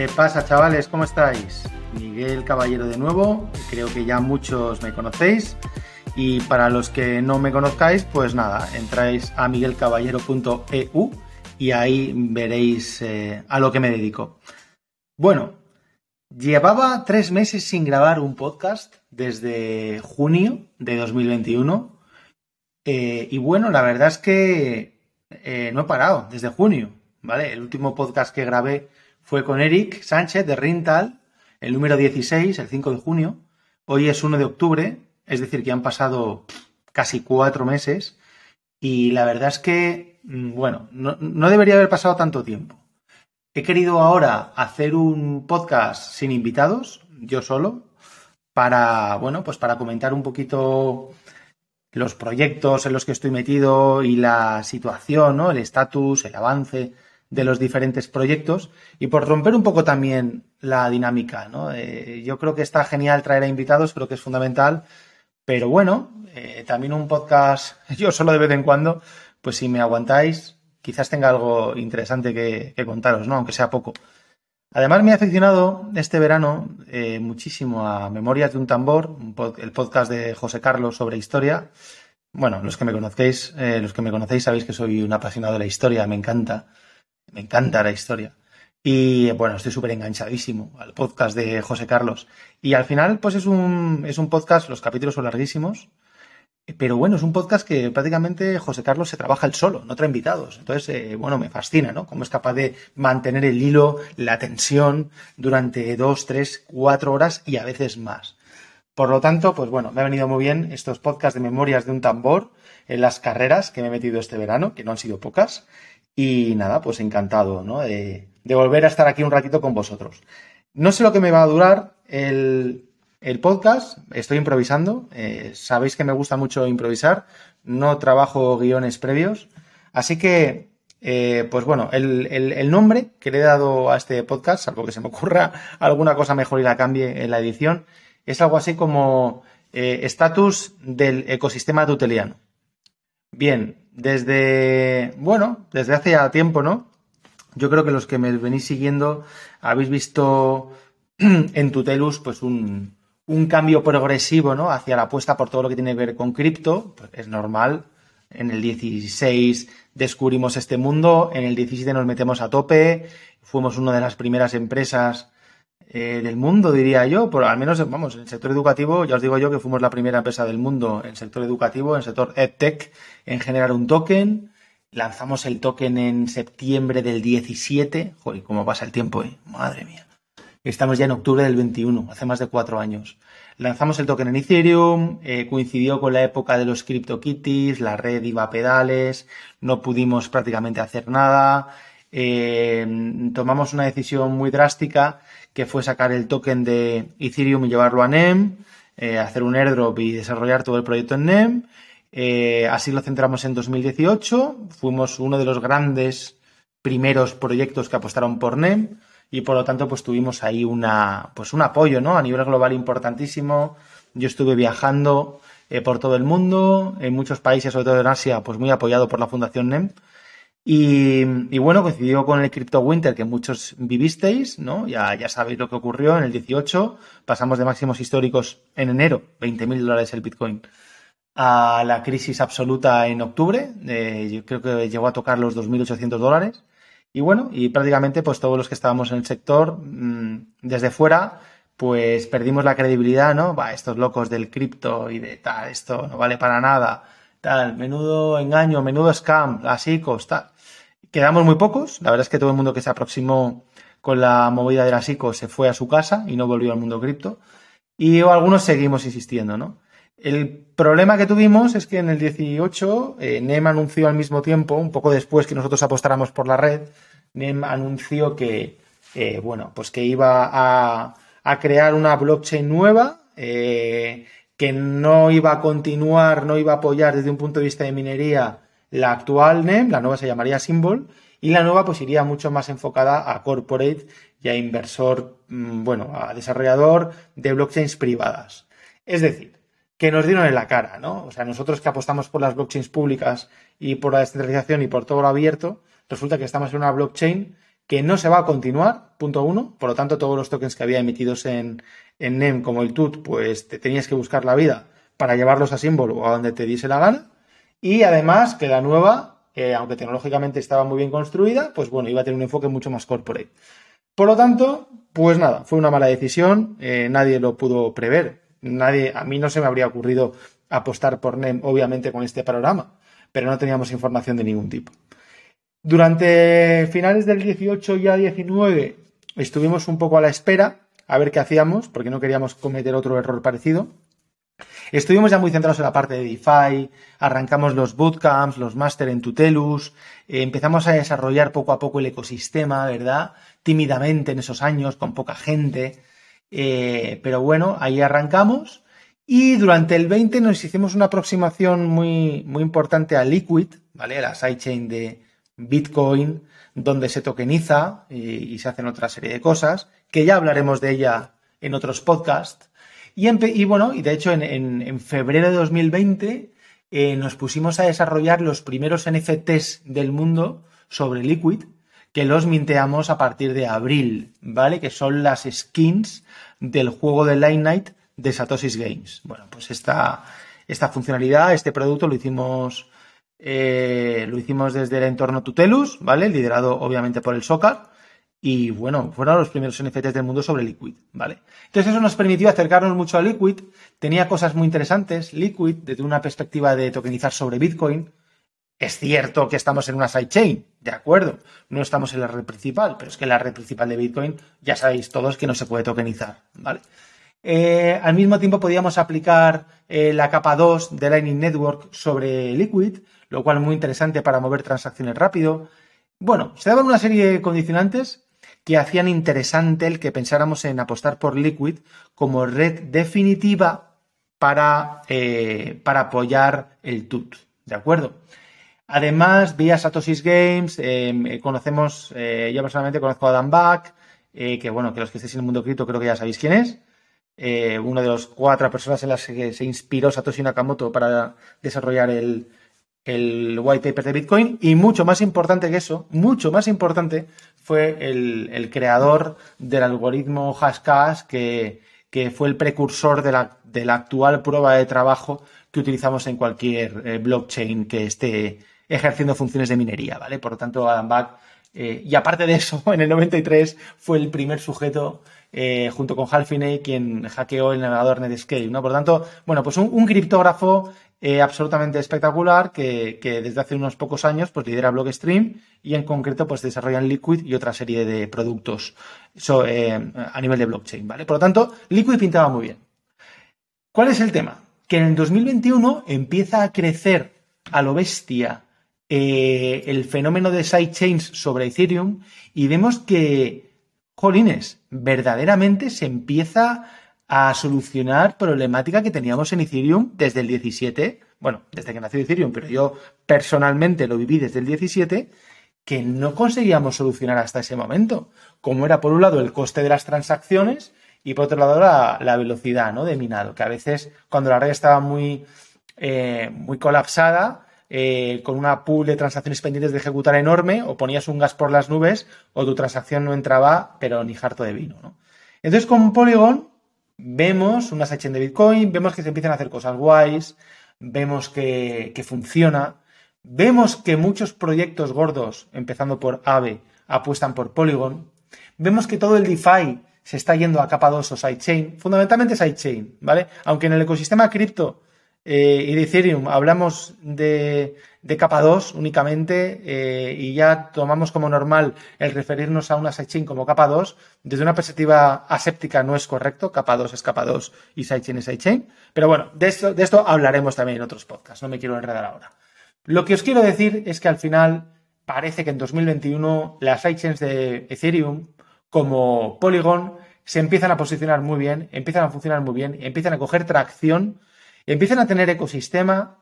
¿Qué pasa, chavales? ¿Cómo estáis? Miguel Caballero de nuevo. Creo que ya muchos me conocéis. Y para los que no me conozcáis, pues nada, entráis a miguelcaballero.eu y ahí veréis eh, a lo que me dedico. Bueno, llevaba tres meses sin grabar un podcast desde junio de 2021. Eh, y bueno, la verdad es que eh, no he parado desde junio, ¿vale? El último podcast que grabé fue con Eric Sánchez de Rintal, el número 16, el 5 de junio. Hoy es 1 de octubre, es decir, que han pasado casi cuatro meses. Y la verdad es que, mm, bueno, no, debería haber pasado tanto tiempo. He querido ahora hacer un podcast sin invitados, yo solo, para, bueno, pues para comentar un poquito los proyectos en los que estoy metido y la situación, ¿no? El estatus, el avance de los diferentes proyectos y por romper un poco también la dinámica. ¿no? Eh, yo creo que está genial traer a invitados, creo que es fundamental, pero bueno, eh, también un podcast, yo solo de vez en cuando, pues si me aguantáis, quizás tenga algo interesante que, contaros, ¿no? aunque sea poco. Además me he aficionado este verano eh, muchísimo a Memorias de un tambor, el podcast de José Carlos sobre historia. Bueno, los que me conocéis, los que me conocéis sabéis que soy un apasionado de la historia, me encanta me encanta la historia. Y bueno, estoy súper enganchadísimo al podcast de José Carlos. Y al final, pues es un, es un podcast, los capítulos son larguísimos, pero bueno, es un podcast que prácticamente José Carlos se trabaja el solo, no trae invitados. Entonces, eh, bueno, me fascina, ¿no? Cómo es capaz de mantener el hilo, la tensión durante dos, tres, cuatro horas y a veces más. Por lo tanto, pues bueno, me ha venido muy bien estos podcasts de memorias de un tambor en las carreras que me he metido este verano, que no han sido pocas. Y nada, pues encantado, ¿no? De, volver a estar aquí un ratito con vosotros. No sé lo que me va a durar el, podcast, estoy improvisando. Eh, sabéis que me gusta mucho improvisar, no trabajo guiones previos. Así que, eh, pues bueno, el, nombre que le he dado a este podcast, salvo que se me ocurra alguna cosa mejor y la cambie en la edición, es algo así como eh, estatus del ecosistema tuteliano. Bien, desde, bueno, desde hace ya tiempo, ¿no? Yo creo que los que me venís siguiendo habéis visto en Tutelus pues un, un cambio progresivo, ¿no? Hacia la apuesta por todo lo que tiene que ver con cripto, pues es normal. En el 16 descubrimos este mundo, en el 17 nos metemos a tope, fuimos una de las primeras empresas eh, del mundo, diría yo, por al menos, vamos, en el sector educativo, ya os digo yo que fuimos la primera empresa del mundo en el sector educativo, en el sector EdTech, en generar un token. Lanzamos el token en septiembre del 17. Joder, cómo pasa el tiempo, ¿eh? Madre mía. Estamos ya en octubre del 21, hace más de cuatro años. Lanzamos el token en Ethereum, eh, coincidió con la época de los CryptoKitties, la red iba a pedales, no pudimos prácticamente hacer nada. Tomamos una decisión muy drástica que fue sacar el token de Ethereum y llevarlo a NEM, eh, hacer un airdrop y desarrollar todo el proyecto en NEM. Eh, así lo centramos en 2018. Fuimos uno de los grandes primeros proyectos que apostaron por NEM y por lo tanto pues tuvimos ahí una, pues un apoyo ¿no? a nivel global importantísimo. Yo estuve viajando eh, por todo el mundo, en muchos países, sobre todo en Asia, pues muy apoyado por la Fundación NEM. Y, bueno, coincidió con el Crypto Winter que muchos vivisteis, ¿no? Ya, ya sabéis lo que ocurrió en el 18. Pasamos de máximos históricos en enero, 20.000 dólares el Bitcoin, a la crisis absoluta en octubre. Eh, yo creo que llegó a tocar los 2.800 dólares. Y bueno, y prácticamente pues todos los que estábamos en el sector, mm, desde fuera, pues perdimos la credibilidad, ¿no? Va, estos locos del cripto y de tal, esto no vale para nada tal, menudo engaño, menudo scam, ICOs, tal. Quedamos muy pocos, la verdad es que todo el mundo que se aproximó con la movida de las ICOs se fue a su casa y no volvió al mundo cripto. Y algunos seguimos insistiendo, ¿no? El problema que tuvimos es que en el 18 eh, NEM anunció al mismo tiempo, un poco después que nosotros apostáramos por la red, NEM anunció que, eh, bueno, pues que iba a, a, crear una blockchain nueva eh, que no iba a continuar, no iba a apoyar desde un punto de vista de minería la actual NEM, la nueva se llamaría Symbol, y la nueva pues iría mucho más enfocada a corporate y a inversor, mm, bueno, a desarrollador de blockchains privadas. Es decir, que nos dieron en la cara, ¿no? O sea, nosotros que apostamos por las blockchains públicas y por la descentralización y por todo lo abierto, resulta que estamos en una blockchain que no se va a continuar, punto uno. Por lo tanto, todos los tokens que había emitidos en, en NEM como el TUT, pues te tenías que buscar la vida para llevarlos a símbolo o a donde te diese la gana. Y además que la nueva, aunque tecnológicamente estaba muy bien construida, pues bueno, iba a tener un enfoque mucho más corporate. Por lo tanto, pues nada, fue una mala decisión, eh, nadie lo pudo prever. Nadie, a mí no se me habría ocurrido apostar por NEM, obviamente, con este panorama, pero no teníamos información de ningún tipo. Durante finales del 18 y a 19 estuvimos un poco a la espera a ver qué hacíamos, porque no queríamos cometer otro error parecido. Estuvimos ya muy centrados en la parte de DeFi, arrancamos los bootcamps, los máster en Tutelus, eh, empezamos a desarrollar poco a poco el ecosistema, ¿verdad? Tímidamente en esos años, con poca gente. Eh, pero bueno, ahí arrancamos. Y durante el 20 nos hicimos una aproximación muy, muy importante a Liquid, ¿vale? La sidechain de Bitcoin, donde se tokeniza y, se hacen otra serie de cosas, que ya hablaremos de ella en otros podcasts. Y, bueno, y de hecho en, febrero de 2020 eh, nos pusimos a desarrollar los primeros NFTs del mundo sobre Liquid, que los minteamos a partir de abril, ¿vale? Que son las skins del juego de Line Night de Satoshi's Games. Bueno, pues esta, esta funcionalidad, este producto lo hicimos, eh, lo hicimos desde el entorno Tutelus, ¿vale? Liderado obviamente por el Socar. Y bueno, fueron los primeros NFTs del mundo sobre Liquid, ¿vale? Entonces eso nos permitió acercarnos mucho a Liquid. Tenía cosas muy interesantes. Liquid, desde una perspectiva de tokenizar sobre Bitcoin. Es cierto que estamos en una sidechain, de acuerdo. No estamos en la red principal, pero es que la red principal de Bitcoin ya sabéis todos que no se puede tokenizar, ¿vale? Eh, al mismo tiempo podíamos aplicar eh, la capa 2 de Lightning Network sobre Liquid, lo cual es muy interesante para mover transacciones rápido. Bueno, se daban una serie de condicionantes que hacían interesante el que pensáramos en apostar por Liquid como red definitiva para, eh, para apoyar el TUT. ¿De acuerdo? Además, vía Satoshi's Games, em, conocemos, yo personalmente conozco a Dan Back, que bueno, que los que estéis en el mundo cripto creo que ya sabéis quién es. Uno de los cuatro personas en las que se inspiró Satoshi Nakamoto para desarrollar el, white paper de Bitcoin y mucho más importante que eso, mucho más importante fue el, creador del algoritmo Hashcash que, fue el precursor de la, de la, actual prueba de trabajo que utilizamos en cualquier eh, blockchain que esté ejerciendo funciones de minería, ¿vale? Por lo tanto, Adam Back, eh, y aparte de eso, en el 93 fue el primer sujeto eh, junto con Hal Finney quien hackeó el navegador Netscape, ¿no? Por tanto, bueno, pues un, criptógrafo eh, absolutamente espectacular que, desde hace unos pocos años pues lidera Blockstream y en concreto pues desarrollan Liquid y otra serie de productos eh, a nivel de blockchain, ¿vale? Por lo tanto, Liquid pintaba muy bien. ¿Cuál es el tema? Que en el 2021 empieza a crecer a lo bestia el fenómeno de sidechains sobre Ethereum y vemos que, jolines, verdaderamente se empieza a solucionar problemática que teníamos en Ethereum desde el 17, bueno, desde que nació Ethereum, pero yo personalmente lo viví desde el 17, que no conseguíamos solucionar hasta ese momento. Como era por un lado el coste de las transacciones y por otro lado la, velocidad ¿no? de minado, que a veces cuando la red estaba muy, eh, muy colapsada, eh, con una pool de transacciones pendientes de ejecutar enorme, o ponías un gas por las nubes, o tu transacción no entraba, pero ni harto de vino. ¿no? Entonces con Polygon vemos una sidechain de Bitcoin, vemos que se empiezan a hacer cosas guays, vemos que, funciona, vemos que muchos proyectos gordos, empezando por Aave, apuestan por Polygon, vemos que todo el DeFi se está yendo a capa 2 o sidechain, fundamentalmente sidechain, ¿vale? Aunque en el ecosistema cripto eh, y de Ethereum hablamos de, de capa 2 únicamente eh, y ya tomamos como normal el referirnos a una sidechain como capa 2, desde una perspectiva aséptica no es correcto, capa 2 es capa 2 y sidechain es sidechain, pero bueno, de esto, de esto hablaremos también en otros podcasts, no me quiero enredar ahora. Lo que os quiero decir es que al final parece que en 2021 las sidechains de Ethereum como Polygon se empiezan a posicionar muy bien, empiezan a funcionar muy bien, empiezan a coger tracción, empiezan a tener ecosistema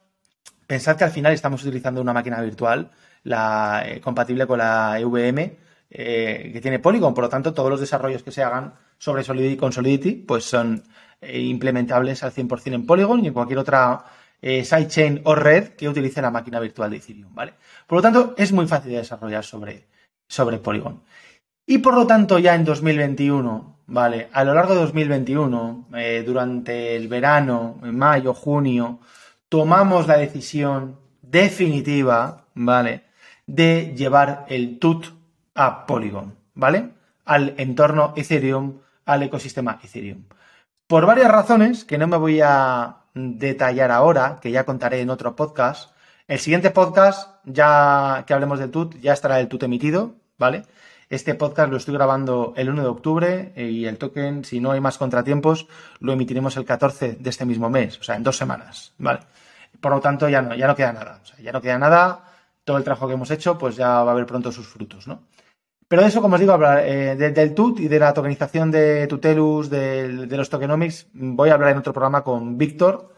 Pensad que al final estamos utilizando una máquina virtual la, eh, compatible con la EVM eh, que tiene Polygon. Por lo tanto, todos los desarrollos que se hagan sobre Solidity con Solidity pues son eh, implementables al 100% en Polygon y en cualquier otra sidechain o red que utilice la máquina virtual de Ethereum. ¿vale? Por lo tanto, es muy fácil de desarrollar sobre, sobre Polygon. Y por lo tanto, ya en 2021, ¿vale? A lo largo de 2021, eh, durante el verano, en mayo, junio, tomamos la decisión definitiva, ¿vale? De llevar el TUT a Polygon, ¿vale? Al entorno Ethereum, al ecosistema Ethereum. Por varias razones que no me voy a detallar ahora, que ya contaré en otro podcast. El siguiente podcast, ya que hablemos del TUT, ya estará el TUT emitido, ¿vale? Este podcast lo estoy grabando el 1 de octubre eh, y el token, si no hay más contratiempos, lo emitiremos el 14 de este mismo mes, o sea, en dos semanas, ¿vale? Por lo tanto, ya no, ya no queda nada, o sea, ya no queda nada, todo el trabajo que hemos hecho, pues ya va a haber pronto sus frutos, ¿no? Pero de eso, como os digo, hablar eh, del TUT y de la tokenización de Tutelus, de, los tokenomics, voy a hablar en otro programa con Víctor,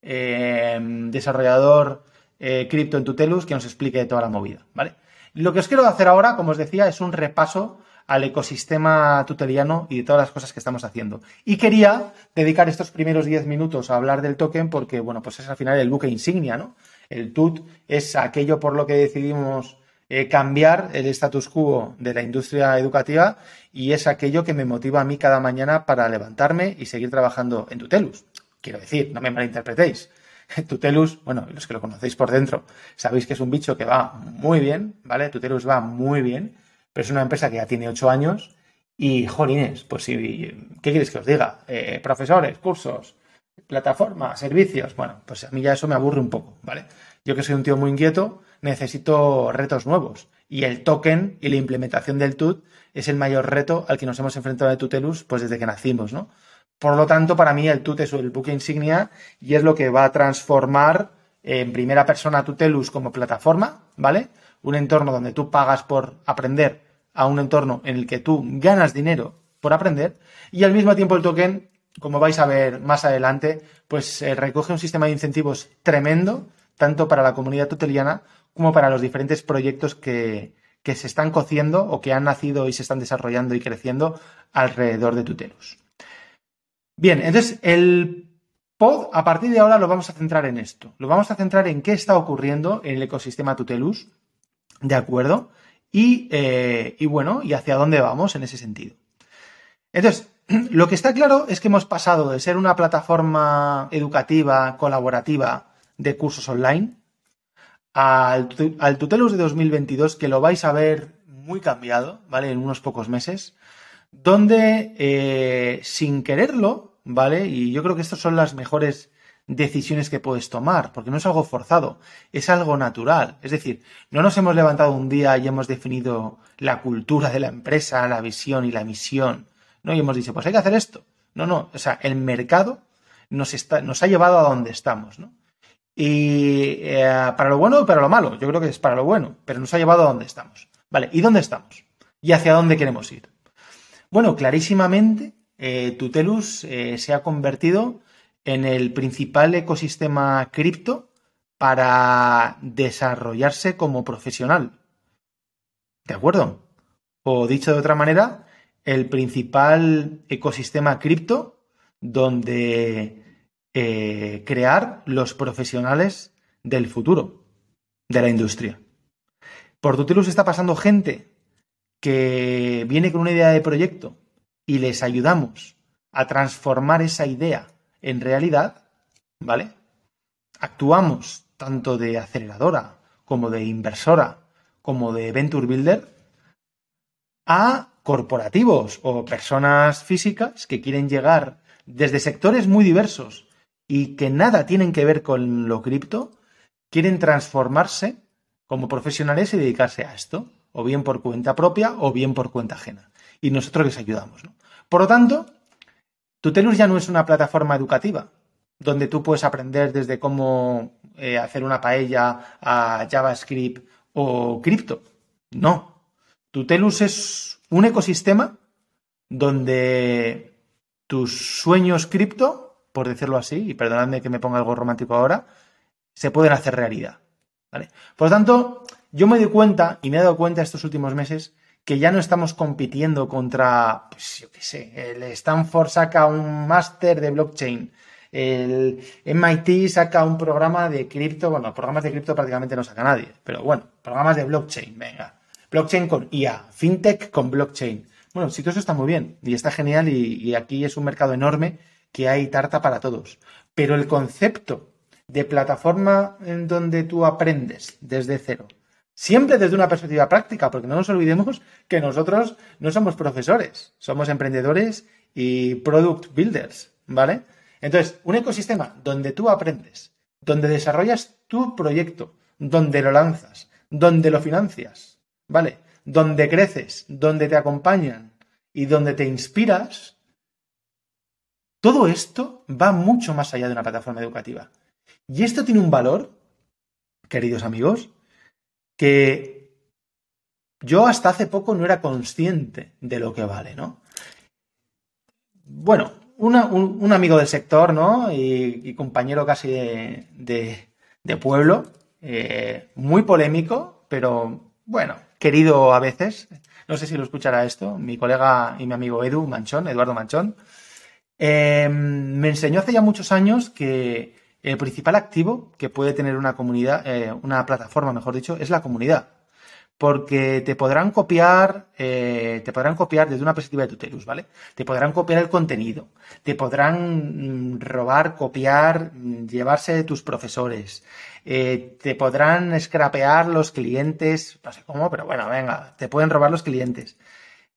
eh, desarrollador cripto en Tutelus, que nos explique toda la movida, ¿vale? Lo que os quiero hacer ahora, como os decía, es un repaso al ecosistema tuteliano y de todas las cosas que estamos haciendo. Y quería dedicar estos primeros 10 minutos a hablar del token porque, bueno, pues es al final el buque insignia, ¿no? El TUT es aquello por lo que decidimos eh, cambiar el status quo de la industria educativa y es aquello que me motiva a mí cada mañana para levantarme y seguir trabajando en Tutelus. Quiero decir, no me malinterpretéis. Tutelus, bueno, los que lo conocéis por dentro, sabéis que es un bicho que va muy bien, ¿vale? Tutelus va muy bien, pero es una empresa que ya tiene ocho años y, jolines, pues si, ¿qué quieres que os diga? Eh, profesores, cursos, plataformas, servicios, bueno, pues a mí ya eso me aburre un poco, ¿vale? Yo que soy un tío muy inquieto, necesito retos nuevos y el token y la implementación del TUT es el mayor reto al que nos hemos enfrentado de Tutelus pues desde que nacimos, ¿no? Por lo tanto, para mí el TUT es el buque insignia y es lo que va a transformar en primera persona Tutelus como plataforma, ¿vale? Un entorno donde tú pagas por aprender a un entorno en el que tú ganas dinero por aprender y al mismo tiempo el token, como vais a ver más adelante, pues eh, recoge un sistema de incentivos tremendo, tanto para la comunidad tuteliana como para los diferentes proyectos que, que se están cociendo o que han nacido y se están desarrollando y creciendo alrededor de Tutelus. Bien, entonces el pod a partir de ahora lo vamos a centrar en esto. Lo vamos a centrar en qué está ocurriendo en el ecosistema Tutelus, ¿de acuerdo? Y, eh, bueno, y hacia dónde vamos en ese sentido. Entonces, lo que está claro es que hemos pasado de ser una plataforma educativa, colaborativa de cursos online, al, al, Tutelus de 2022, que lo vais a ver muy cambiado, ¿vale? En unos pocos meses donde eh, sin quererlo, ¿vale? Y yo creo que estas son las mejores decisiones que puedes tomar, porque no es algo forzado, es algo natural. Es decir, no nos hemos levantado un día y hemos definido la cultura de la empresa, la visión y la misión, ¿no? Y hemos dicho, pues hay que hacer esto. No, no, o sea, el mercado nos, ha llevado a donde estamos, ¿no? Y eh, para lo bueno y para lo malo, yo creo que es para lo bueno, pero nos ha llevado a donde estamos. Vale, ¿y dónde estamos? ¿Y hacia dónde queremos ir? Bueno, clarísimamente, eh, Tutelus eh, se ha convertido en el principal ecosistema cripto para desarrollarse como profesional. ¿De acuerdo? O dicho de otra manera, el principal ecosistema cripto donde eh, crear los profesionales del futuro de la industria. Por Tutelus está pasando gente que viene con una idea de proyecto y les ayudamos a transformar esa idea en realidad, ¿vale? Actuamos tanto de aceleradora como de inversora como de venture builder a corporativos o personas físicas que quieren llegar desde sectores muy diversos y que nada tienen que ver con lo cripto, quieren transformarse como profesionales y dedicarse a esto o bien por cuenta propia o bien por cuenta ajena. Y nosotros les ayudamos. Por lo tanto, Tutelus ya no es una plataforma educativa donde tú puedes aprender desde cómo eh, hacer una paella a JavaScript o cripto. No. Tutelus es un ecosistema donde tus sueños cripto, por decirlo así, y perdonadme que me ponga algo romántico ahora, se pueden hacer realidad. Por lo tanto, yo me doy cuenta, y me he dado cuenta estos últimos meses, que ya no estamos compitiendo contra, pues yo qué sé, el Stanford saca un máster de blockchain, el MIT saca un programa de cripto, bueno, programas de cripto prácticamente no saca nadie, pero bueno, programas de blockchain, venga. blockchain con IA, fintech con blockchain. Bueno, sí, todo eso está muy bien y está genial y, aquí es un mercado enorme que hay tarta para todos. Pero el concepto de plataforma en donde tú aprendes desde cero, siempre desde una perspectiva práctica, porque no nos olvidemos que nosotros no somos profesores, somos emprendedores y product builders, ¿vale? Entonces, un ecosistema donde tú aprendes, donde desarrollas tu proyecto, donde lo lanzas, donde lo financias, ¿vale? Donde creces, donde te acompañan y donde te inspiras, todo esto va mucho más allá de una plataforma educativa. Y esto tiene un valor, queridos amigos, que yo hasta hace poco no era consciente de lo que vale, ¿no? Bueno, un, amigo del sector, ¿no? Y, compañero casi de, pueblo, eh, muy polémico, pero bueno, querido a veces. No sé si lo escuchará esto, mi colega y mi amigo Edu Manchón, Eduardo Manchón, eh, me enseñó hace ya muchos años que el principal activo que puede tener una comunidad, eh, una plataforma, mejor dicho, es la comunidad porque te podrán copiar, eh, te podrán copiar desde una perspectiva de tutelus, ¿vale? Te podrán copiar el contenido, te podrán mm, robar, copiar, mm, llevarse de tus profesores, eh, te podrán scrapear los clientes, no sé cómo, pero bueno, venga, te pueden robar los clientes.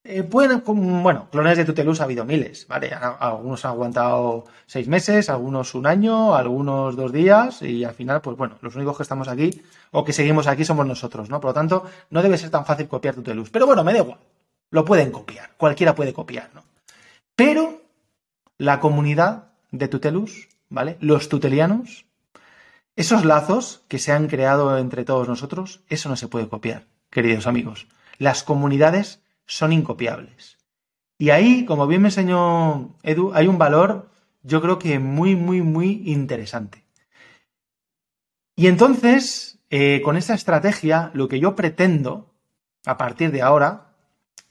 Eh, pueden, bueno, clones de Tutelus ha habido miles, ¿vale? Algunos han aguantado seis meses, algunos un año, algunos dos días y al final, pues bueno, los únicos que estamos aquí o que seguimos aquí somos nosotros, ¿no? Por lo tanto, no debe ser tan fácil copiar Tutelus. Pero bueno, me da igual, lo pueden copiar, cualquiera puede copiar, ¿no? Pero la comunidad de Tutelus, ¿vale? Los tutelianos, esos lazos que se han creado entre todos nosotros, eso no se puede copiar, queridos amigos. Las comunidades son incopiables. Y ahí, como bien me enseñó Edu, hay un valor, yo creo que muy, muy, muy interesante. Y entonces, eh, con esta estrategia, lo que yo pretendo, a partir de ahora,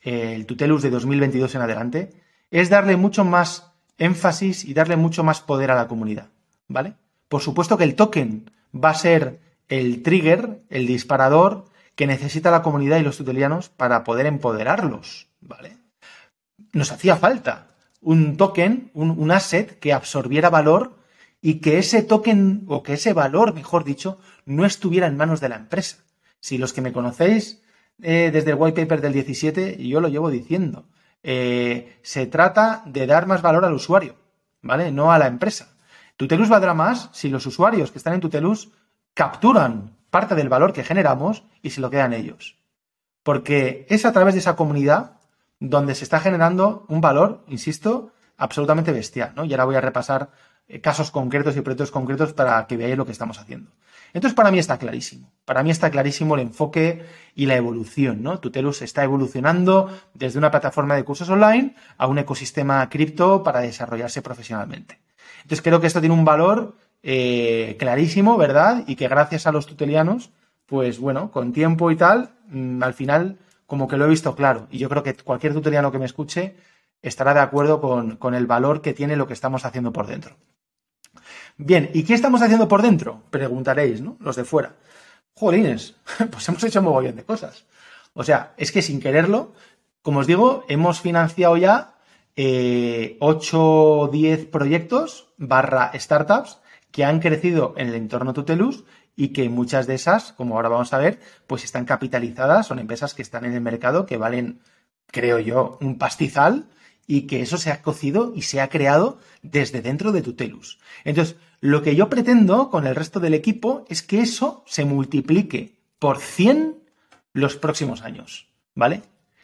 el Tutelus de 2022 en adelante, es darle mucho más énfasis y darle mucho más poder a la comunidad, ¿vale? Por supuesto que el token va a ser el trigger, el disparador, que necesita la comunidad y los tutelianos para poder empoderarlos, ¿vale? Nos hacía falta un token, un, asset que absorbiera valor y que ese token, o que ese valor, mejor dicho, no estuviera en manos de la empresa. Si los que me conocéis eh, desde el white paper del 17, yo lo llevo diciendo, eh, se trata de dar más valor al usuario, ¿vale? No a la empresa. Tutelus valdrá más si los usuarios que están en Tutelus capturan parte del valor que generamos y se lo quedan ellos. Porque es a través de esa comunidad donde se está generando un valor, insisto, absolutamente bestial. ¿no? Y ahora voy a repasar eh, casos concretos y proyectos concretos para que veáis lo que estamos haciendo. Entonces, para mí está clarísimo. Para mí está clarísimo el enfoque y la evolución, ¿no? Tutelus está evolucionando desde una plataforma de cursos online a un ecosistema cripto para desarrollarse profesionalmente. Entonces, creo que esto tiene un valor eh, clarísimo, ¿verdad? Y que gracias a los tutelianos, pues bueno, con tiempo y tal, mm, al final como que lo he visto claro. Y yo creo que cualquier tuteliano que me escuche estará de acuerdo con, con el valor que tiene lo que estamos haciendo por dentro. Bien, ¿y qué estamos haciendo por dentro? Preguntaréis, ¿no? Los de fuera. Jolines, pues hemos hecho un mogollón de cosas. O sea, es que sin quererlo, como os digo, hemos financiado ya eh, 8 o 10 proyectos barra startups que han crecido en el entorno Tutelus y que muchas de esas, como ahora vamos a ver, pues están capitalizadas, son empresas que están en el mercado que valen, creo yo, un pastizal y que eso se ha cocido y se ha creado desde dentro de Tutelus. Entonces, lo que yo pretendo con el resto del equipo es que eso se multiplique por 100 los próximos años, ¿vale?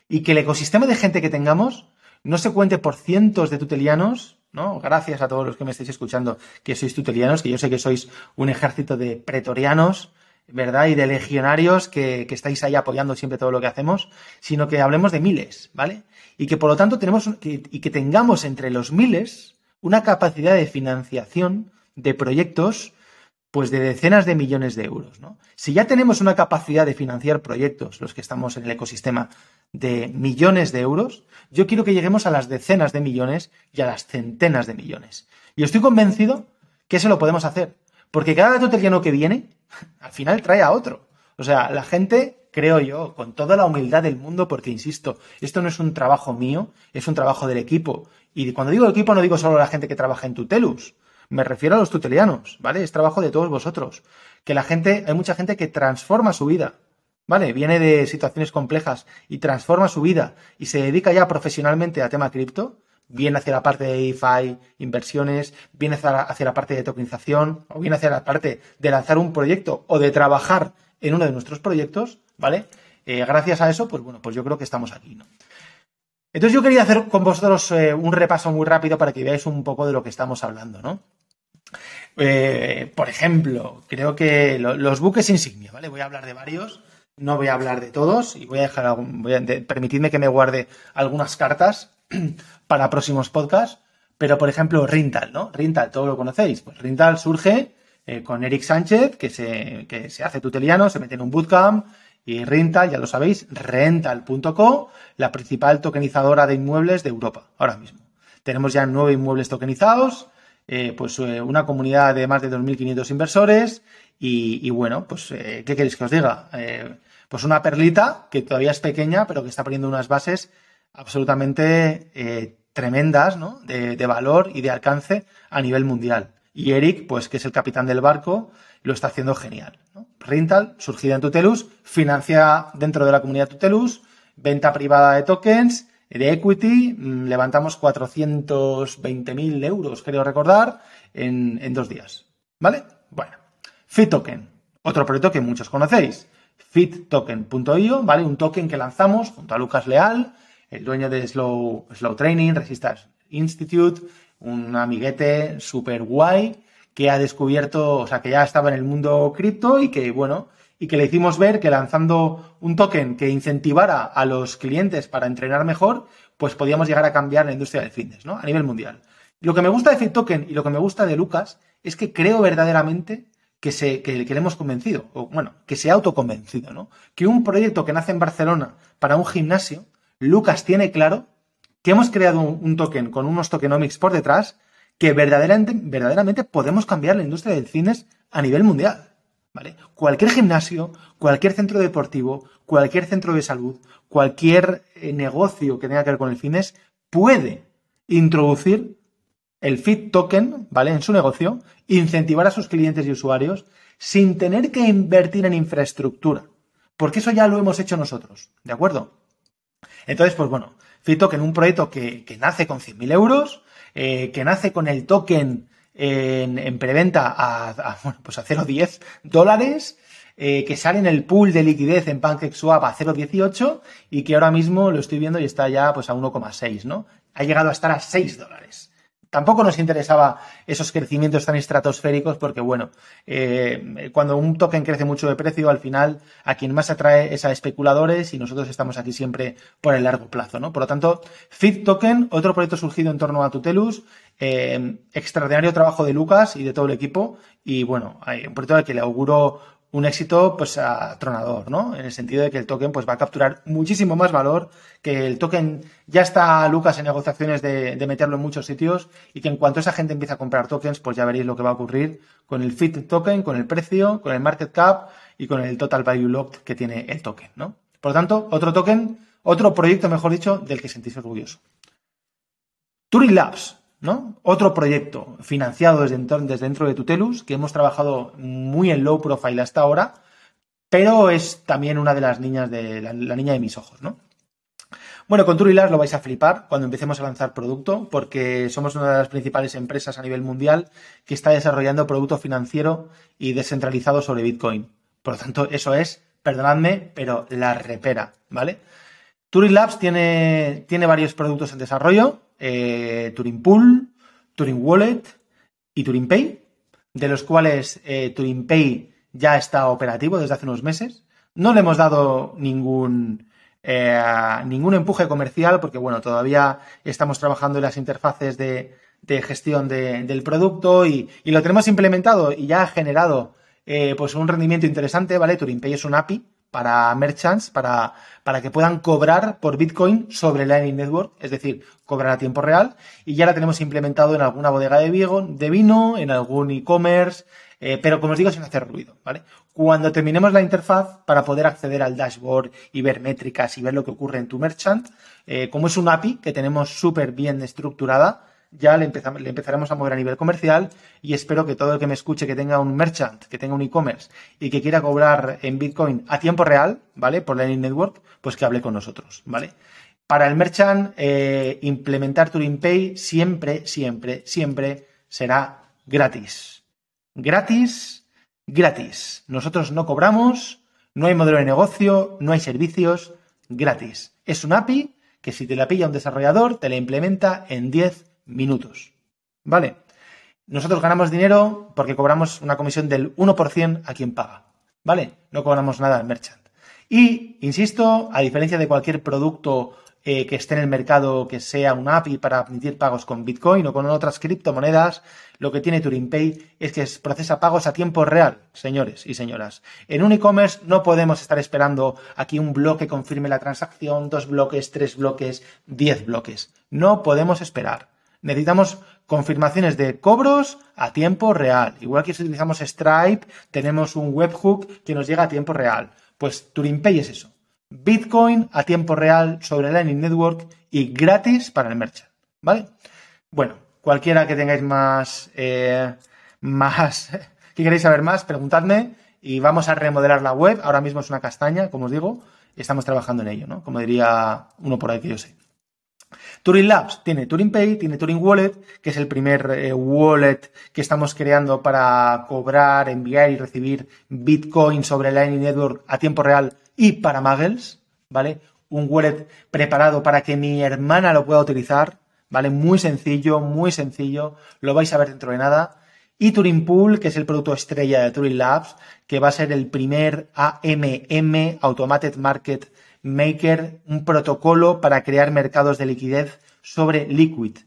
Y que el ecosistema de gente que tengamos no se cuente por cientos de tutelianos ¿no? Gracias a todos los que me estáis escuchando, que sois tutelianos, que yo sé que sois un ejército de pretorianos, ¿verdad? Y de legionarios que, estáis ahí apoyando siempre todo lo que hacemos, sino que hablemos de miles, ¿vale? Y que por lo tanto tenemos, y que tengamos entre los miles una capacidad de financiación de proyectos pues de decenas de millones de euros. ¿no? Si ya tenemos una capacidad de financiar proyectos, los que estamos en el ecosistema, de millones de euros, yo quiero que lleguemos a las decenas de millones y a las centenas de millones. Y estoy convencido que eso lo podemos hacer, porque cada tuteliano que viene, al final trae a otro. O sea, la gente creo yo, con toda la humildad del mundo, porque insisto, esto no es un trabajo mío, es un trabajo del equipo. Y cuando digo equipo no digo solo la gente que trabaja en Tutelus, me refiero a los tutelianos, ¿vale? Es trabajo de todos vosotros. Que la gente, hay mucha gente que transforma su vida, ¿vale? Viene de situaciones complejas y transforma su vida y se dedica ya profesionalmente a tema cripto, bien hacia la parte de DeFi, inversiones, bien hacia la parte de tokenización, o bien hacia la parte de lanzar un proyecto o de trabajar en uno de nuestros proyectos, ¿vale? Eh, gracias a eso, pues bueno, pues yo creo que estamos aquí, ¿no? Entonces yo quería hacer con vosotros eh, un repaso muy rápido para que veáis un poco de lo que estamos hablando, ¿no? Eh, por ejemplo, creo que los buques insignia, ¿vale? Voy a hablar de varios, no voy a hablar de todos y voy a dejar, voy a, permitidme que me guarde algunas cartas para próximos podcasts, pero por ejemplo, Rintal, ¿no? Rintal, todo lo conocéis. Pues Rintal surge eh, con Eric Sánchez, que se, que se hace tuteliano, se mete en un bootcamp, y Rental, ya lo sabéis, rental.co, la principal tokenizadora de inmuebles de Europa, ahora mismo. Tenemos ya nueve inmuebles tokenizados, eh, pues eh, una comunidad de más de 2.500 inversores y, bueno, pues, eh, ¿qué queréis que os diga? pues una perlita que todavía es pequeña, pero que está poniendo unas bases absolutamente tremendas, ¿no? De, valor y de alcance a nivel mundial. Y Eric, pues que es el capitán del barco, lo está haciendo genial. ¿no? Rental, surgida en Tutelus, financia dentro de la comunidad Tutelus, venta privada de tokens, de equity, mm, levantamos 420.000 euros, creo recordar, en, dos días. ¿Vale? Bueno. Fit Token, otro proyecto que muchos conocéis. FitToken.io, ¿vale? Un token que lanzamos junto a Lucas Leal, el dueño de Slow, Slow Training, Resistance Institute, un amiguete super guay que ha descubierto, o sea, que ya estaba en el mundo cripto y que, bueno, y que le hicimos ver que lanzando un token que incentivara a los clientes para entrenar mejor, pues podíamos llegar a cambiar la industria del fitness, ¿no? A nivel mundial. Lo que me gusta de FitToken y lo que me gusta de Lucas es que creo verdaderamente que, se, que, le hemos convencido, o bueno, que se ha autoconvencido, ¿no? Que un proyecto que nace en Barcelona para un gimnasio, Lucas tiene claro que hemos creado un, un token con unos tokenomics por detrás que verdaderamente, verdaderamente podemos cambiar la industria del fitness a nivel mundial. ¿Vale? Cualquier gimnasio, cualquier centro deportivo, cualquier centro de salud, cualquier eh, negocio que tenga que ver con el fitness puede introducir el Fit Token, ¿vale? En su negocio, incentivar a sus clientes y usuarios sin tener que invertir en infraestructura. Porque eso ya lo hemos hecho nosotros, ¿de acuerdo? Entonces, pues bueno, Fit Token, un proyecto que, nace con 100.000 euros, eh, que nace con el token en, preventa a, bueno, pues a 0,10 dólares, eh, que sale en el pool de liquidez en PancakeSwap a 0,18 y que ahora mismo lo estoy viendo y está ya pues a 1,6, ¿no? Ha llegado a estar a 6 dólares. Tampoco nos interesaba esos crecimientos tan estratosféricos porque, bueno, eh, cuando un token crece mucho de precio, al final a quien más atrae es a especuladores y nosotros estamos aquí siempre por el largo plazo, ¿no? Por lo tanto, Fit Token, otro proyecto surgido en torno a Tutelus, eh, extraordinario trabajo de Lucas y de todo el equipo y, bueno, hay un proyecto al que le auguro un éxito pues atronador, ¿no? En el sentido de que el token pues va a capturar muchísimo más valor, que el token ya está Lucas en negociaciones de, meterlo en muchos sitios y que en cuanto esa gente empiece a comprar tokens, pues ya veréis lo que va a ocurrir con el fit token, con el precio, con el market cap y con el total value locked que tiene el token, ¿no? Por lo tanto, otro token, otro proyecto, mejor dicho, del que sentís orgulloso. Turing Labs, ¿no? Otro proyecto financiado desde, dentro de Tutelus, que hemos trabajado muy en low profile hasta ahora, pero es también una de las niñas de la, niña de mis ojos, ¿no? Bueno, con Turilas lo vais a flipar cuando empecemos a lanzar producto, porque somos una de las principales empresas a nivel mundial que está desarrollando producto financiero y descentralizado sobre Bitcoin. Por lo tanto, eso es, perdonadme, pero la repera, ¿vale? Turing Labs tiene, tiene varios productos en desarrollo, eh, Turing Pool, Turing Wallet y Turing Pay, de los cuales eh, Turing Pay ya está operativo desde hace unos meses. No le hemos dado ningún, eh, ningún empuje comercial porque, bueno, todavía estamos trabajando en las interfaces de, gestión del producto y, lo tenemos implementado y ya ha generado pues un rendimiento interesante, ¿vale? Turing Pay es un API para merchants, para, para que puedan cobrar por Bitcoin sobre Lightning Network, es decir, cobrar a tiempo real. Y ya la tenemos implementado en alguna bodega de, de vino, en algún e-commerce, eh, pero como os digo, sin hacer ruido, ¿vale? Cuando terminemos la interfaz para poder acceder al dashboard y ver métricas y ver lo que ocurre en tu merchant, eh, como es un API que tenemos súper bien estructurada, ya le, empezamos, le empezaremos a mover a nivel comercial y espero que todo el que me escuche que tenga un merchant, que tenga un e-commerce y que quiera cobrar en Bitcoin a tiempo real, ¿vale? Por Lightning Network, pues que hable con nosotros, ¿vale? Para el merchant, eh, implementar Turing Pay siempre, siempre, siempre será gratis. Gratis, gratis. Nosotros no cobramos, no hay modelo de negocio, no hay servicios, gratis. Es un API que si te la pilla un desarrollador, te la implementa en 10 minutos. ¿Vale? Nosotros ganamos dinero porque cobramos una comisión del 1% a quien paga. ¿Vale? No cobramos nada al merchant. Y, insisto, a diferencia de cualquier producto eh, que esté en el mercado que sea un API para admitir pagos con Bitcoin o con otras criptomonedas, lo que tiene Turing Pay es que procesa pagos a tiempo real, señores y señoras. En un e-commerce no podemos estar esperando aquí un bloque confirme la transacción, dos bloques, tres bloques, diez bloques. No podemos esperar necesitamos confirmaciones de cobros a tiempo real. Igual que si utilizamos Stripe, tenemos un webhook que nos llega a tiempo real. Pues Turing Pay es eso. Bitcoin a tiempo real sobre Lightning Network y gratis para el merchant. ¿Vale? Bueno, cualquiera que tengáis más, eh, más, que queréis saber más, preguntadme y vamos a remodelar la web. Ahora mismo es una castaña, como os digo, estamos trabajando en ello, ¿no? Como diría uno por ahí que yo sé. Turing Labs tiene Turing Pay, tiene Turing Wallet, que es el primer eh, wallet que estamos creando para cobrar, enviar y recibir Bitcoin sobre Lightning Network a tiempo real y para Muggles, ¿vale? Un wallet preparado para que mi hermana lo pueda utilizar, ¿vale? Muy sencillo, muy sencillo, lo vais a ver dentro de nada. Y Turing Pool, que es el producto estrella de Turing Labs, que va a ser el primer AMM, Automated Market Maker un protocolo para crear mercados de liquidez sobre Liquid,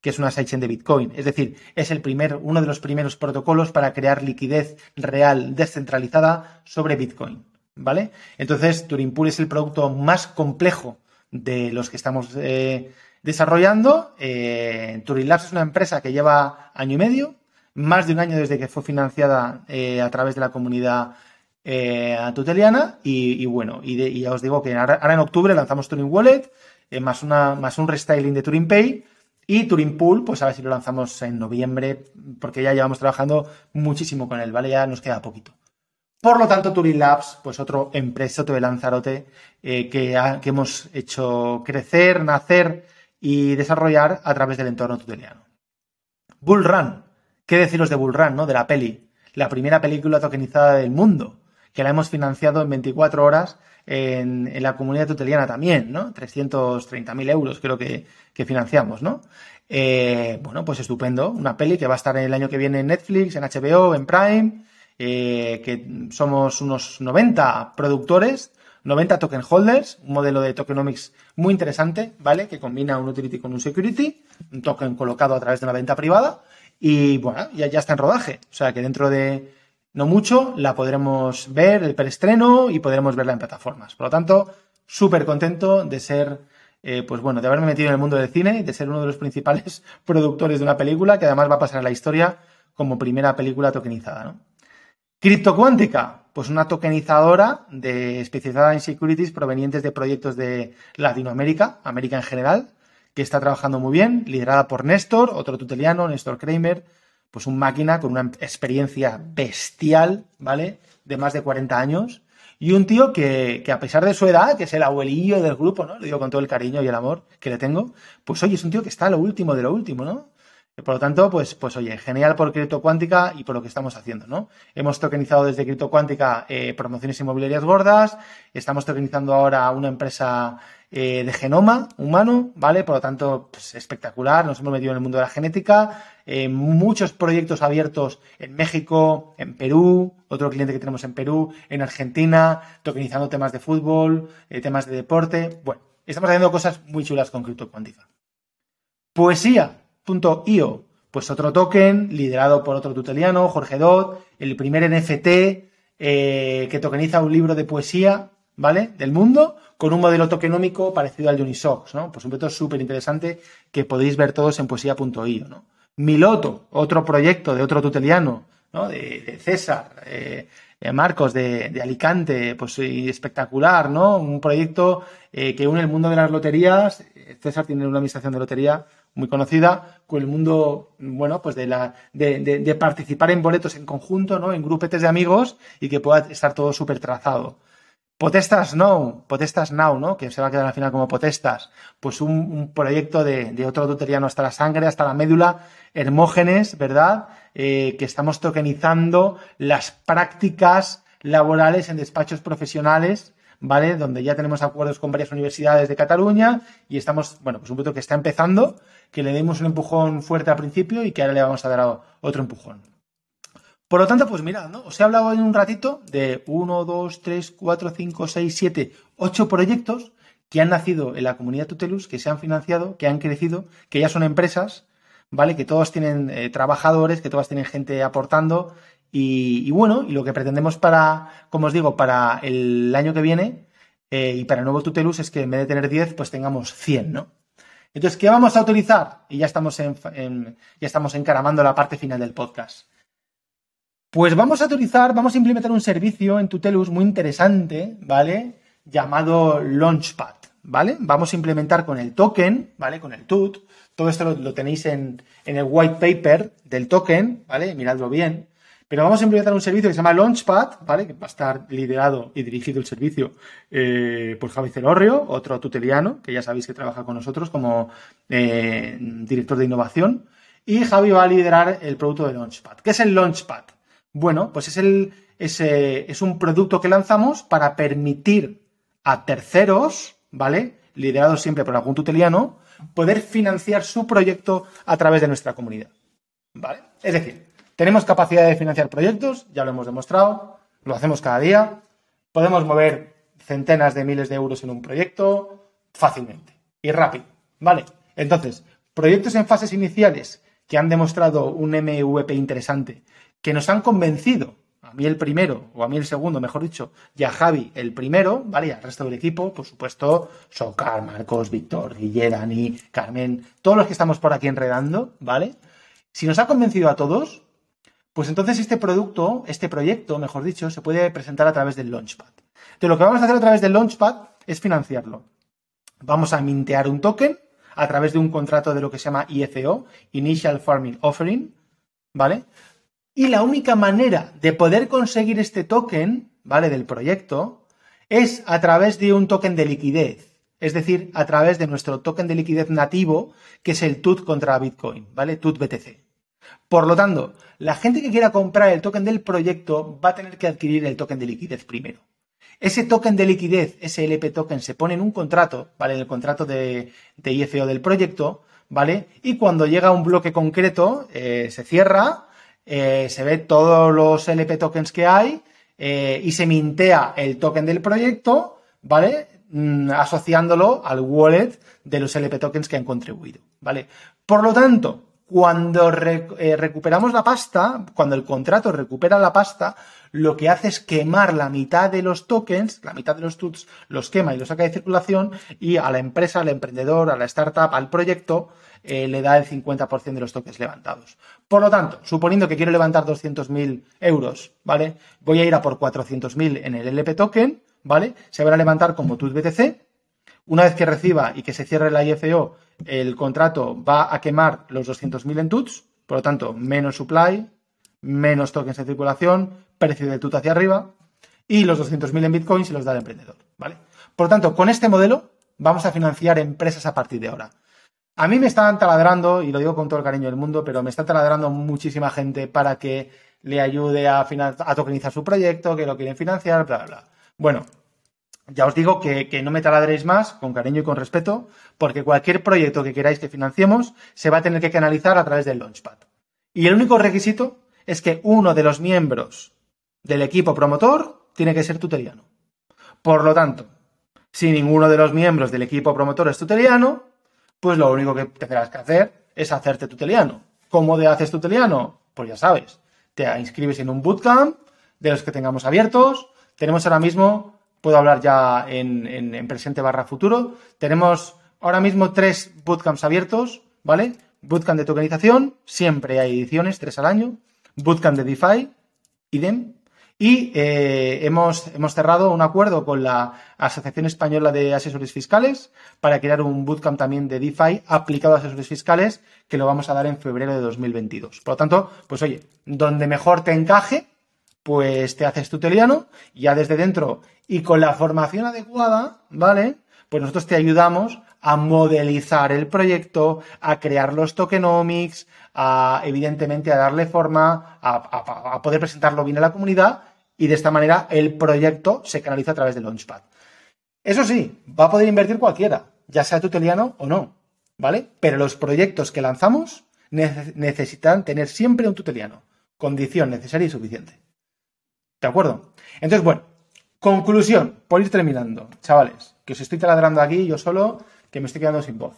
que es una sidechain de Bitcoin. Es decir, es el primer, uno de los primeros protocolos para crear liquidez real descentralizada sobre Bitcoin. ¿Vale? Entonces, Turing Pool es el producto más complejo de los que estamos eh, desarrollando. Eh, Turing Labs es una empresa que lleva año y medio, más de un año desde que fue financiada eh, a través de la comunidad eh, tuteliana y, bueno, y, ya os digo que ahora, en octubre lanzamos Turing Wallet, eh, más, una, más un restyling de Turing Pay y Turing Pool, pues a ver si lo lanzamos en noviembre, porque ya llevamos trabajando muchísimo con él, ¿vale? Ya nos queda poquito. Por lo tanto, Turing Labs, pues otro empresote de Lanzarote eh, que, que hemos hecho crecer, nacer y desarrollar a través del entorno tuteliano. Bull Run. ¿Qué deciros de Bull Run, no? De la peli. La primera película tokenizada del mundo que la hemos financiado en 24 horas en, la comunidad tuteliana también, ¿no? 330.000 euros creo que, financiamos, ¿no? Eh, bueno, pues estupendo. Una peli que va a estar el año que viene en Netflix, en HBO, en Prime, eh, que somos unos 90 productores, 90 token holders, un modelo de tokenomics muy interesante, ¿vale? Que combina un utility con un security, un token colocado a través de la venta privada y bueno, ya, ya está en rodaje. O sea que dentro de, no mucho, la podremos ver el preestreno y podremos verla en plataformas. Por lo tanto, súper contento de ser, eh, pues bueno, de haberme metido en el mundo del cine y de ser uno de los principales productores de una película que además va a pasar a la historia como primera película tokenizada. ¿no? Criptocuántica, pues una tokenizadora de, especializada en securities provenientes de proyectos de Latinoamérica, América en general, que está trabajando muy bien, liderada por Néstor, otro tuteliano, Néstor Kramer, pues un máquina con una experiencia bestial, ¿vale? De más de 40 años. Y un tío que, que, a pesar de su edad, que es el abuelillo del grupo, ¿no? Lo digo con todo el cariño y el amor que le tengo, pues oye, es un tío que está a lo último de lo último, ¿no? Por lo tanto, pues, pues oye, genial por Cripto Cuántica y por lo que estamos haciendo, ¿no? Hemos tokenizado desde Cripto Cuántica eh, promociones inmobiliarias gordas, estamos tokenizando ahora una empresa eh, de genoma humano, ¿vale? Por lo tanto, pues, espectacular, nos hemos metido en el mundo de la genética, eh, muchos proyectos abiertos en México, en Perú, otro cliente que tenemos en Perú, en Argentina, tokenizando temas de fútbol, eh, temas de deporte. Bueno, estamos haciendo cosas muy chulas con Crypto Cuántica. Pues otro token liderado por otro tuteliano, Jorge Dot, el primer NFT eh, que tokeniza un libro de poesía, ¿vale? Del mundo, con un modelo tokenómico parecido al de Unisox, ¿no? Pues un proyecto súper interesante que podéis ver todos en poesía.io, ¿no? Miloto, otro proyecto de otro tuteliano, ¿no? De, César, eh, Marcos de, Alicante, pues espectacular, ¿no? Un proyecto eh, que une el mundo de las loterías. César tiene una administración de lotería muy conocida con el mundo, bueno, pues de la, de, participar en boletos en conjunto, ¿no? En grupetes de amigos y que pueda estar todo súper trazado. Potestas Now, Potestas Now, ¿no? Que se va a quedar al final como Potestas. Pues un, proyecto de, otro tutoriano hasta la sangre, hasta la médula, Hermógenes, ¿verdad? Eh, que estamos tokenizando las prácticas laborales en despachos profesionales ¿vale? Donde ya tenemos acuerdos con varias universidades de Cataluña y estamos, bueno, pues un proyecto que está empezando, que le dimos un empujón fuerte al principio y que ahora le vamos a dar otro empujón. Por lo tanto, pues mirad, ¿no? Os he hablado en un ratito de 1, 2, 3, 4, 5, 6, 7, 8 proyectos que han nacido en la comunidad Tutelus, que se han financiado, que han crecido, que ya son empresas, ¿vale? Que todos tienen eh, trabajadores, que todas tienen gente aportando y, bueno, y lo que pretendemos para, como os digo, para el año que viene eh, y para el nuevo Tutelus es que en vez de tener 10, pues tengamos 100, ¿no? Entonces, ¿qué vamos a utilizar? Y ya estamos, en, ya estamos encaramando la parte final del podcast. Pues vamos a utilizar, vamos a implementar un servicio en Tutelus muy interesante, ¿vale? Llamado Launchpad, ¿vale? Vamos a implementar con el token, ¿vale? Con el TUT. Todo esto lo, tenéis en, en, el white paper del token, ¿vale? Miradlo bien. Pero vamos a implementar un servicio que se llama Launchpad, ¿vale? Que va a estar liderado y dirigido el servicio eh, por Javi Celorrio, otro tuteliano, que ya sabéis que trabaja con nosotros como eh, director de innovación. Y Javi va a liderar el producto de Launchpad. ¿Qué es el Launchpad? Bueno, pues es, el, es, es un producto que lanzamos para permitir a terceros, ¿vale? Liderados siempre por algún tuteliano, poder financiar su proyecto a través de nuestra comunidad. ¿Vale? Es decir, tenemos capacidad de financiar proyectos, ya lo hemos demostrado, lo hacemos cada día. Podemos mover centenas de miles de euros en un proyecto fácilmente y rápido. ¿Vale? Entonces, proyectos en fases iniciales que han demostrado un MVP interesante, que nos han convencido, a mí el primero, o a mí el segundo, mejor dicho, y a Javi el primero, ¿vale? Y al resto del equipo, por supuesto, Socar, Marcos, Víctor, Guille, Dani, Carmen, todos los que estamos por aquí enredando, ¿vale? Si nos ha convencido a todos, pues entonces este producto, este proyecto, mejor dicho, se puede presentar a través del Launchpad. Entonces lo que vamos a hacer a través del Launchpad es financiarlo. Vamos a mintear un token a través de un contrato de lo que se llama IFO, Initial Farming Offering, ¿vale? Y la única manera de poder conseguir este token, ¿vale? Del proyecto, es a través de un token de liquidez. Es decir, a través de nuestro token de liquidez nativo, que es el TUT contra Bitcoin, ¿vale? TUT BTC. Por lo tanto, la gente que quiera comprar el token del proyecto va a tener que adquirir el token de liquidez primero. Ese token de liquidez, ese LP token, se pone en un contrato, ¿vale? En el contrato de, IFO del proyecto, ¿vale? Y cuando llega un bloque concreto, eh, se cierra, eh, se ve todos los LP tokens que hay eh, y se mintea el token del proyecto, ¿vale? Mm, asociándolo al wallet de los LP tokens que han contribuido, ¿vale? Por lo tanto, cuando eh, recuperamos la pasta, cuando el contrato recupera la pasta, lo que hace es quemar la mitad de los tokens, la mitad de los TUTs los quema y los saca de circulación y a la empresa, al emprendedor, a la startup, al proyecto, eh, le da el 50% de los tokens levantados. Por lo tanto, suponiendo que quiero levantar 200.000 euros, ¿vale? Voy a ir a por 400.000 en el LP token, ¿vale? Se van a levantar como TUT BTC. Una vez que reciba y que se cierre la IFO, el contrato va a quemar los 200.000 en TUTS, por lo tanto, menos supply, menos tokens en circulación, precio de TUT hacia arriba, y los 200.000 en Bitcoin se los da el emprendedor, ¿vale? Por lo tanto, con este modelo vamos a financiar empresas a partir de ahora. A mí me están taladrando, y lo digo con todo el cariño del mundo, pero me está taladrando muchísima gente para que le ayude a, a tokenizar su proyecto, que lo quieren financiar, bla, bla. Bueno, ya os digo que, no me taladréis más, con cariño y con respeto, porque cualquier proyecto que queráis que financiemos se va a tener que canalizar a través del Launchpad. Y el único requisito es que uno de los miembros del equipo promotor tiene que ser tuteliano. Por lo tanto, si ninguno de los miembros del equipo promotor es tuteliano, pues lo único que tendrás que hacer es hacerte tuteliano. ¿Cómo te haces tuteliano? Pues ya sabes, te inscribes en un bootcamp, de los que tengamos abiertos. Tenemos ahora mismo, puedo hablar ya en, en presente barra futuro, tenemos ahora mismo tres bootcamps abiertos, ¿vale? Bootcamp de tokenización, siempre hay ediciones, tres al año. Bootcamp de DeFi, idem. Y eh, hemos, hemos cerrado un acuerdo con la Asociación Española de Asesores Fiscales para crear un bootcamp también de DeFi aplicado a asesores fiscales que lo vamos a dar en febrero de 2022. Por lo tanto, pues oye, donde mejor te encaje, pues te haces tuteliano, ya desde dentro y con la formación adecuada, ¿vale? Pues nosotros te ayudamos a modelizar el proyecto, a crear los tokenomics, a, evidentemente a darle forma, a, poder presentarlo bien a la comunidad y de esta manera el proyecto se canaliza a través de Launchpad. Eso sí, va a poder invertir cualquiera, ya sea tuteliano o no, ¿vale? Pero los proyectos que lanzamos necesitan tener siempre un tuteliano, condición necesaria y suficiente. ¿De acuerdo? Entonces, bueno, conclusión, por ir terminando, chavales, que os estoy taladrando aquí yo solo que me estoy quedando sin voz.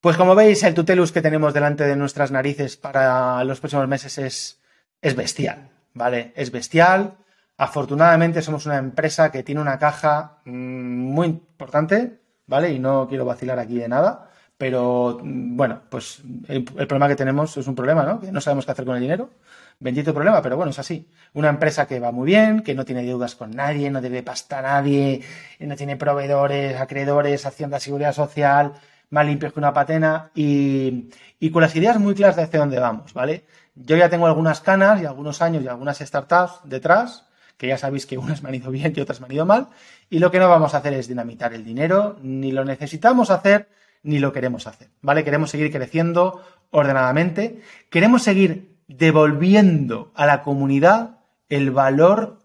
Pues como veis, el tutelus que tenemos delante de nuestras narices para los próximos meses es, es bestial, ¿vale? Es bestial. Afortunadamente somos una empresa que tiene una caja mm, muy importante, ¿vale? Y no quiero vacilar aquí de nada, pero mm, bueno, pues el, el problema que tenemos es un problema, ¿no? Que no sabemos qué hacer con el dinero. Bendito problema, pero bueno, es así. Una empresa que va muy bien, que no tiene deudas con nadie, no debe pasta a nadie, no tiene proveedores, acreedores, Hacienda, Seguridad Social, más limpios que una patena y, y con las ideas muy claras de hacia dónde vamos, ¿vale? Yo ya tengo algunas canas y algunos años y algunas startups detrás, que ya sabéis que unas me han ido bien y otras me han ido mal, y lo que no vamos a hacer es dinamitar el dinero, ni lo necesitamos hacer, ni lo queremos hacer, ¿vale? Queremos seguir creciendo ordenadamente, queremos seguir devolviendo a la comunidad el valor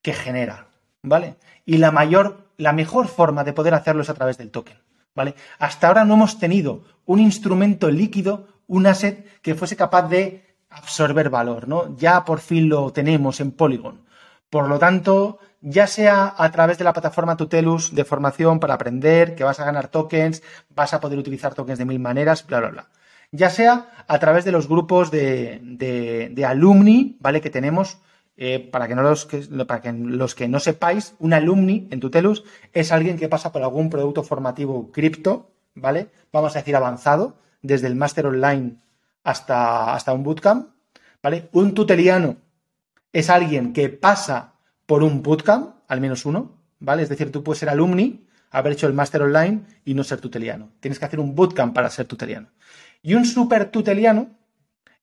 que genera, ¿vale? Y la mayor, la mejor forma de poder hacerlo es a través del token, ¿vale? Hasta ahora no hemos tenido un instrumento líquido, un asset que fuese capaz de absorber valor, ¿no? Ya por fin lo tenemos en Polygon. Por lo tanto, ya sea a través de la plataforma Tutelus de formación para aprender, que vas a ganar tokens, vas a poder utilizar tokens de mil maneras, bla, bla, bla ya sea a través de los grupos de, de, alumni, ¿vale? Que tenemos, eh, para, que no los, que, para que los que no sepáis, un alumni en Tutelus es alguien que pasa por algún producto formativo cripto, ¿vale? Vamos a decir avanzado, desde el máster online hasta, hasta un bootcamp, ¿vale? Un tuteliano es alguien que pasa por un bootcamp, al menos uno, ¿vale? Es decir, tú puedes ser alumni, haber hecho el máster online y no ser tuteliano. Tienes que hacer un bootcamp para ser tuteliano. Y un super tuteliano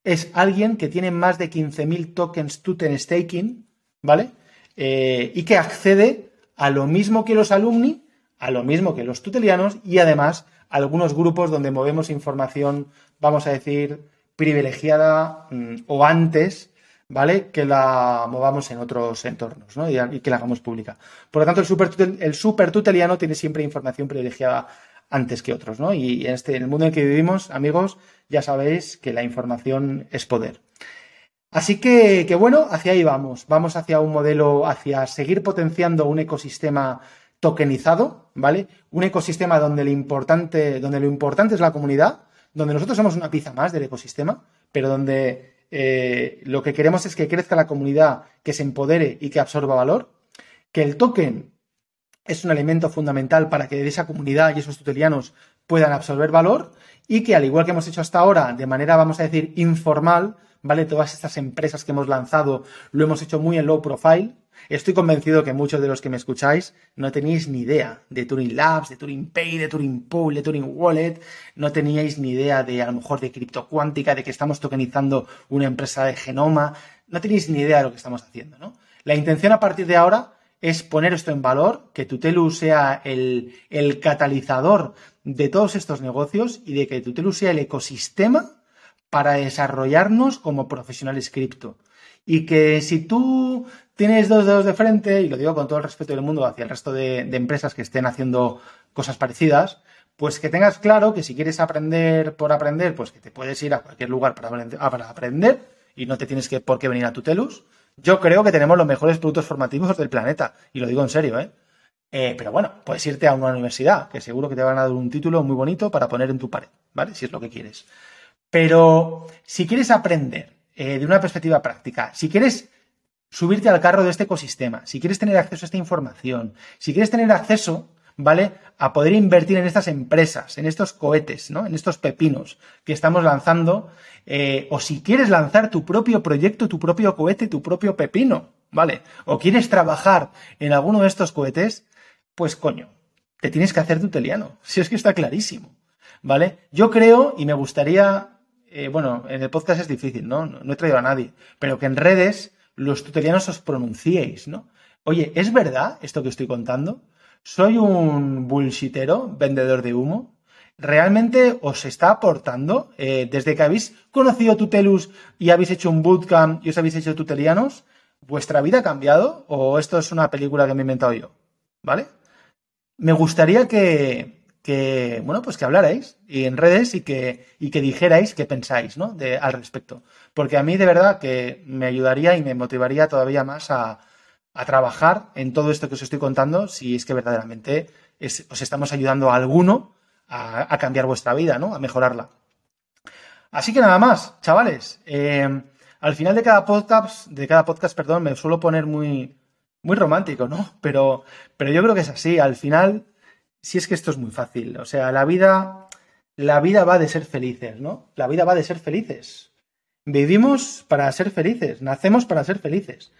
es alguien que tiene más de 15.000 tokens Tuten staking, ¿vale? Eh, y que accede a lo mismo que los alumni, a lo mismo que los tutelianos y además algunos grupos donde movemos información, vamos a decir, privilegiada mm, o antes, ¿vale? Que la movamos en otros entornos, ¿no? Y, que la hagamos pública. Por lo tanto, el super, el super tuteliano tiene siempre información privilegiada antes que otros, ¿no? Y en, este, en el mundo en el que vivimos, amigos, ya sabéis que la información es poder. Así que, bueno, hacia ahí vamos. Vamos hacia un modelo, hacia seguir potenciando un ecosistema tokenizado, ¿vale? Un ecosistema donde lo importante, donde lo importante es la comunidad, donde nosotros somos una pieza más del ecosistema, pero donde eh, lo que queremos es que crezca la comunidad, que se empodere y que absorba valor, que el token es un elemento fundamental para que esa comunidad y esos tutelianos puedan absorber valor y que al igual que hemos hecho hasta ahora, de manera, vamos a decir, informal, ¿vale? Todas estas empresas que hemos lanzado lo hemos hecho muy en low profile. Estoy convencido que muchos de los que me escucháis no teníais ni idea de Turing Labs, de Turing Pay, de Turing Pool, de Turing Wallet, no teníais ni idea de a lo mejor de criptocuántica, de que estamos tokenizando una empresa de genoma, no tenéis ni idea de lo que estamos haciendo, ¿no? La intención a partir de ahora es poner esto en valor, que Tutelu sea el, catalizador de todos estos negocios y de que Tutelu sea el ecosistema para desarrollarnos como profesionales cripto. Y que si tú tienes dos dedos de frente, y lo digo con todo el respeto del mundo hacia el resto de, empresas que estén haciendo cosas parecidas, pues que tengas claro que si quieres aprender por aprender, pues que te puedes ir a cualquier lugar para aprender, y no te tienes que por qué venir a Tutelus. Yo creo que tenemos los mejores productos formativos del planeta, y lo digo en serio, ¿eh? ¿eh? pero bueno, puedes irte a una universidad, que seguro que te van a dar un título muy bonito para poner en tu pared, ¿vale? Si es lo que quieres. Pero si quieres aprender eh, de una perspectiva práctica, si quieres subirte al carro de este ecosistema, si quieres tener acceso a esta información, si quieres tener acceso, ¿vale? A poder invertir en estas empresas, en estos cohetes, ¿no? En estos pepinos que estamos lanzando, eh, o si quieres lanzar tu propio proyecto, tu propio cohete, tu propio pepino, ¿vale? O quieres trabajar en alguno de estos cohetes, pues coño, te tienes que hacer tuteliano, si es que está clarísimo, ¿vale? Yo creo y me gustaría, eh, bueno, en el podcast es difícil, ¿no? ¿no? he traído a nadie, pero que en redes los tutelianos os pronunciéis, ¿no? Oye, ¿es verdad esto que estoy contando? ¿Soy un bullshitero, vendedor de humo? ¿Realmente os está aportando? Eh, desde que habéis conocido Tutelus y habéis hecho un bootcamp y os habéis hecho tutelianos, ¿vuestra vida ha cambiado? ¿O esto es una película que me he inventado yo? ¿Vale? Me gustaría que, que bueno, pues que hablarais y en redes y que, y que dijerais qué pensáis, ¿no? De, al respecto. Porque a mí de verdad que me ayudaría y me motivaría todavía más a, a trabajar en todo esto que os estoy contando si es que verdaderamente os estamos ayudando a alguno a, cambiar vuestra vida, ¿no? A mejorarla. Así que nada más, chavales. Eh, al final de cada podcast, de cada podcast, perdón, me suelo poner muy, muy romántico, ¿no? Pero, pero yo creo que es así. Al final, si es que esto es muy fácil. O sea, la vida, la vida va de ser felices, ¿no? La vida va de ser felices. Vivimos para ser felices, nacemos para ser felices.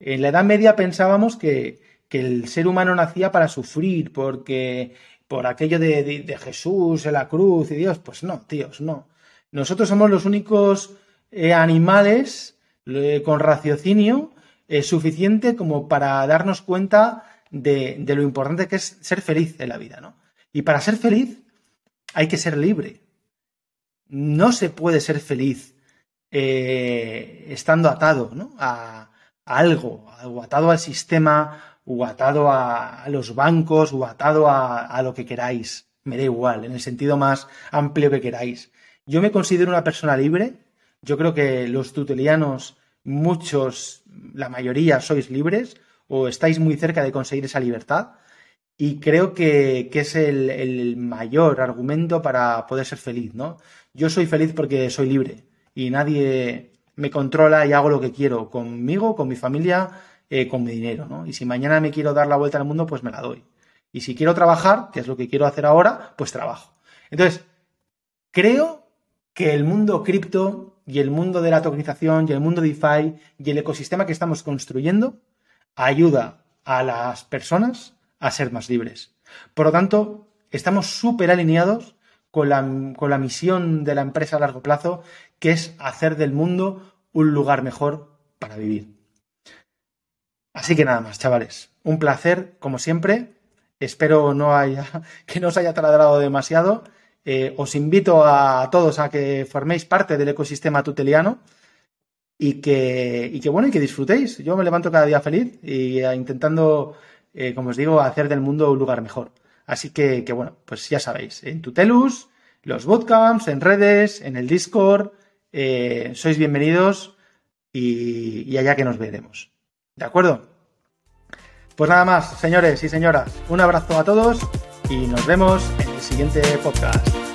En la Edad Media pensábamos que, el ser humano nacía para sufrir, porque por aquello de, Jesús en la cruz y Dios, pues no, tíos, no. Nosotros somos los únicos eh, animales eh, con raciocinio eh, suficiente como para darnos cuenta de, lo importante que es ser feliz en la vida, ¿no? Y para ser feliz hay que ser libre. No se puede ser feliz estando atado ¿no? Algo, o atado al sistema, o atado a, los bancos, o atado a, lo que queráis. Me da igual, en el sentido más amplio que queráis. Yo me considero una persona libre. Yo creo que los tutelianos, muchos, la mayoría, sois libres o estáis muy cerca de conseguir esa libertad. Y creo que, es el, el, mayor argumento para poder ser feliz, ¿no? Yo soy feliz porque soy libre y nadie, me controla y hago lo que quiero conmigo, con mi familia, eh, con mi dinero, ¿no? Y si mañana me quiero dar la vuelta al mundo, pues me la doy. Y si quiero trabajar, que es lo que quiero hacer ahora, pues trabajo. Entonces, creo que el mundo cripto y el mundo de la tokenización y el mundo DeFi y el ecosistema que estamos construyendo ayuda a las personas a ser más libres. Por lo tanto, estamos súper alineados con la, con la misión de la empresa a largo plazo, que es hacer del mundo un lugar mejor para vivir. Así que nada más, chavales. Un placer, como siempre. Espero no haya, que no os haya taladrado demasiado. Eh, os invito a todos a que forméis parte del ecosistema tuteliano y que, y bueno, y que disfrutéis. Yo me levanto cada día feliz y eh, intentando, eh, como os digo, hacer del mundo un lugar mejor. Así que, que bueno, pues ya sabéis, en Tutelus, los bootcamps, en redes, en el Discord, eh, sois bienvenidos y, y allá que nos veremos. ¿De acuerdo? Pues nada más, señores y señoras, un abrazo a todos y nos vemos en el siguiente podcast.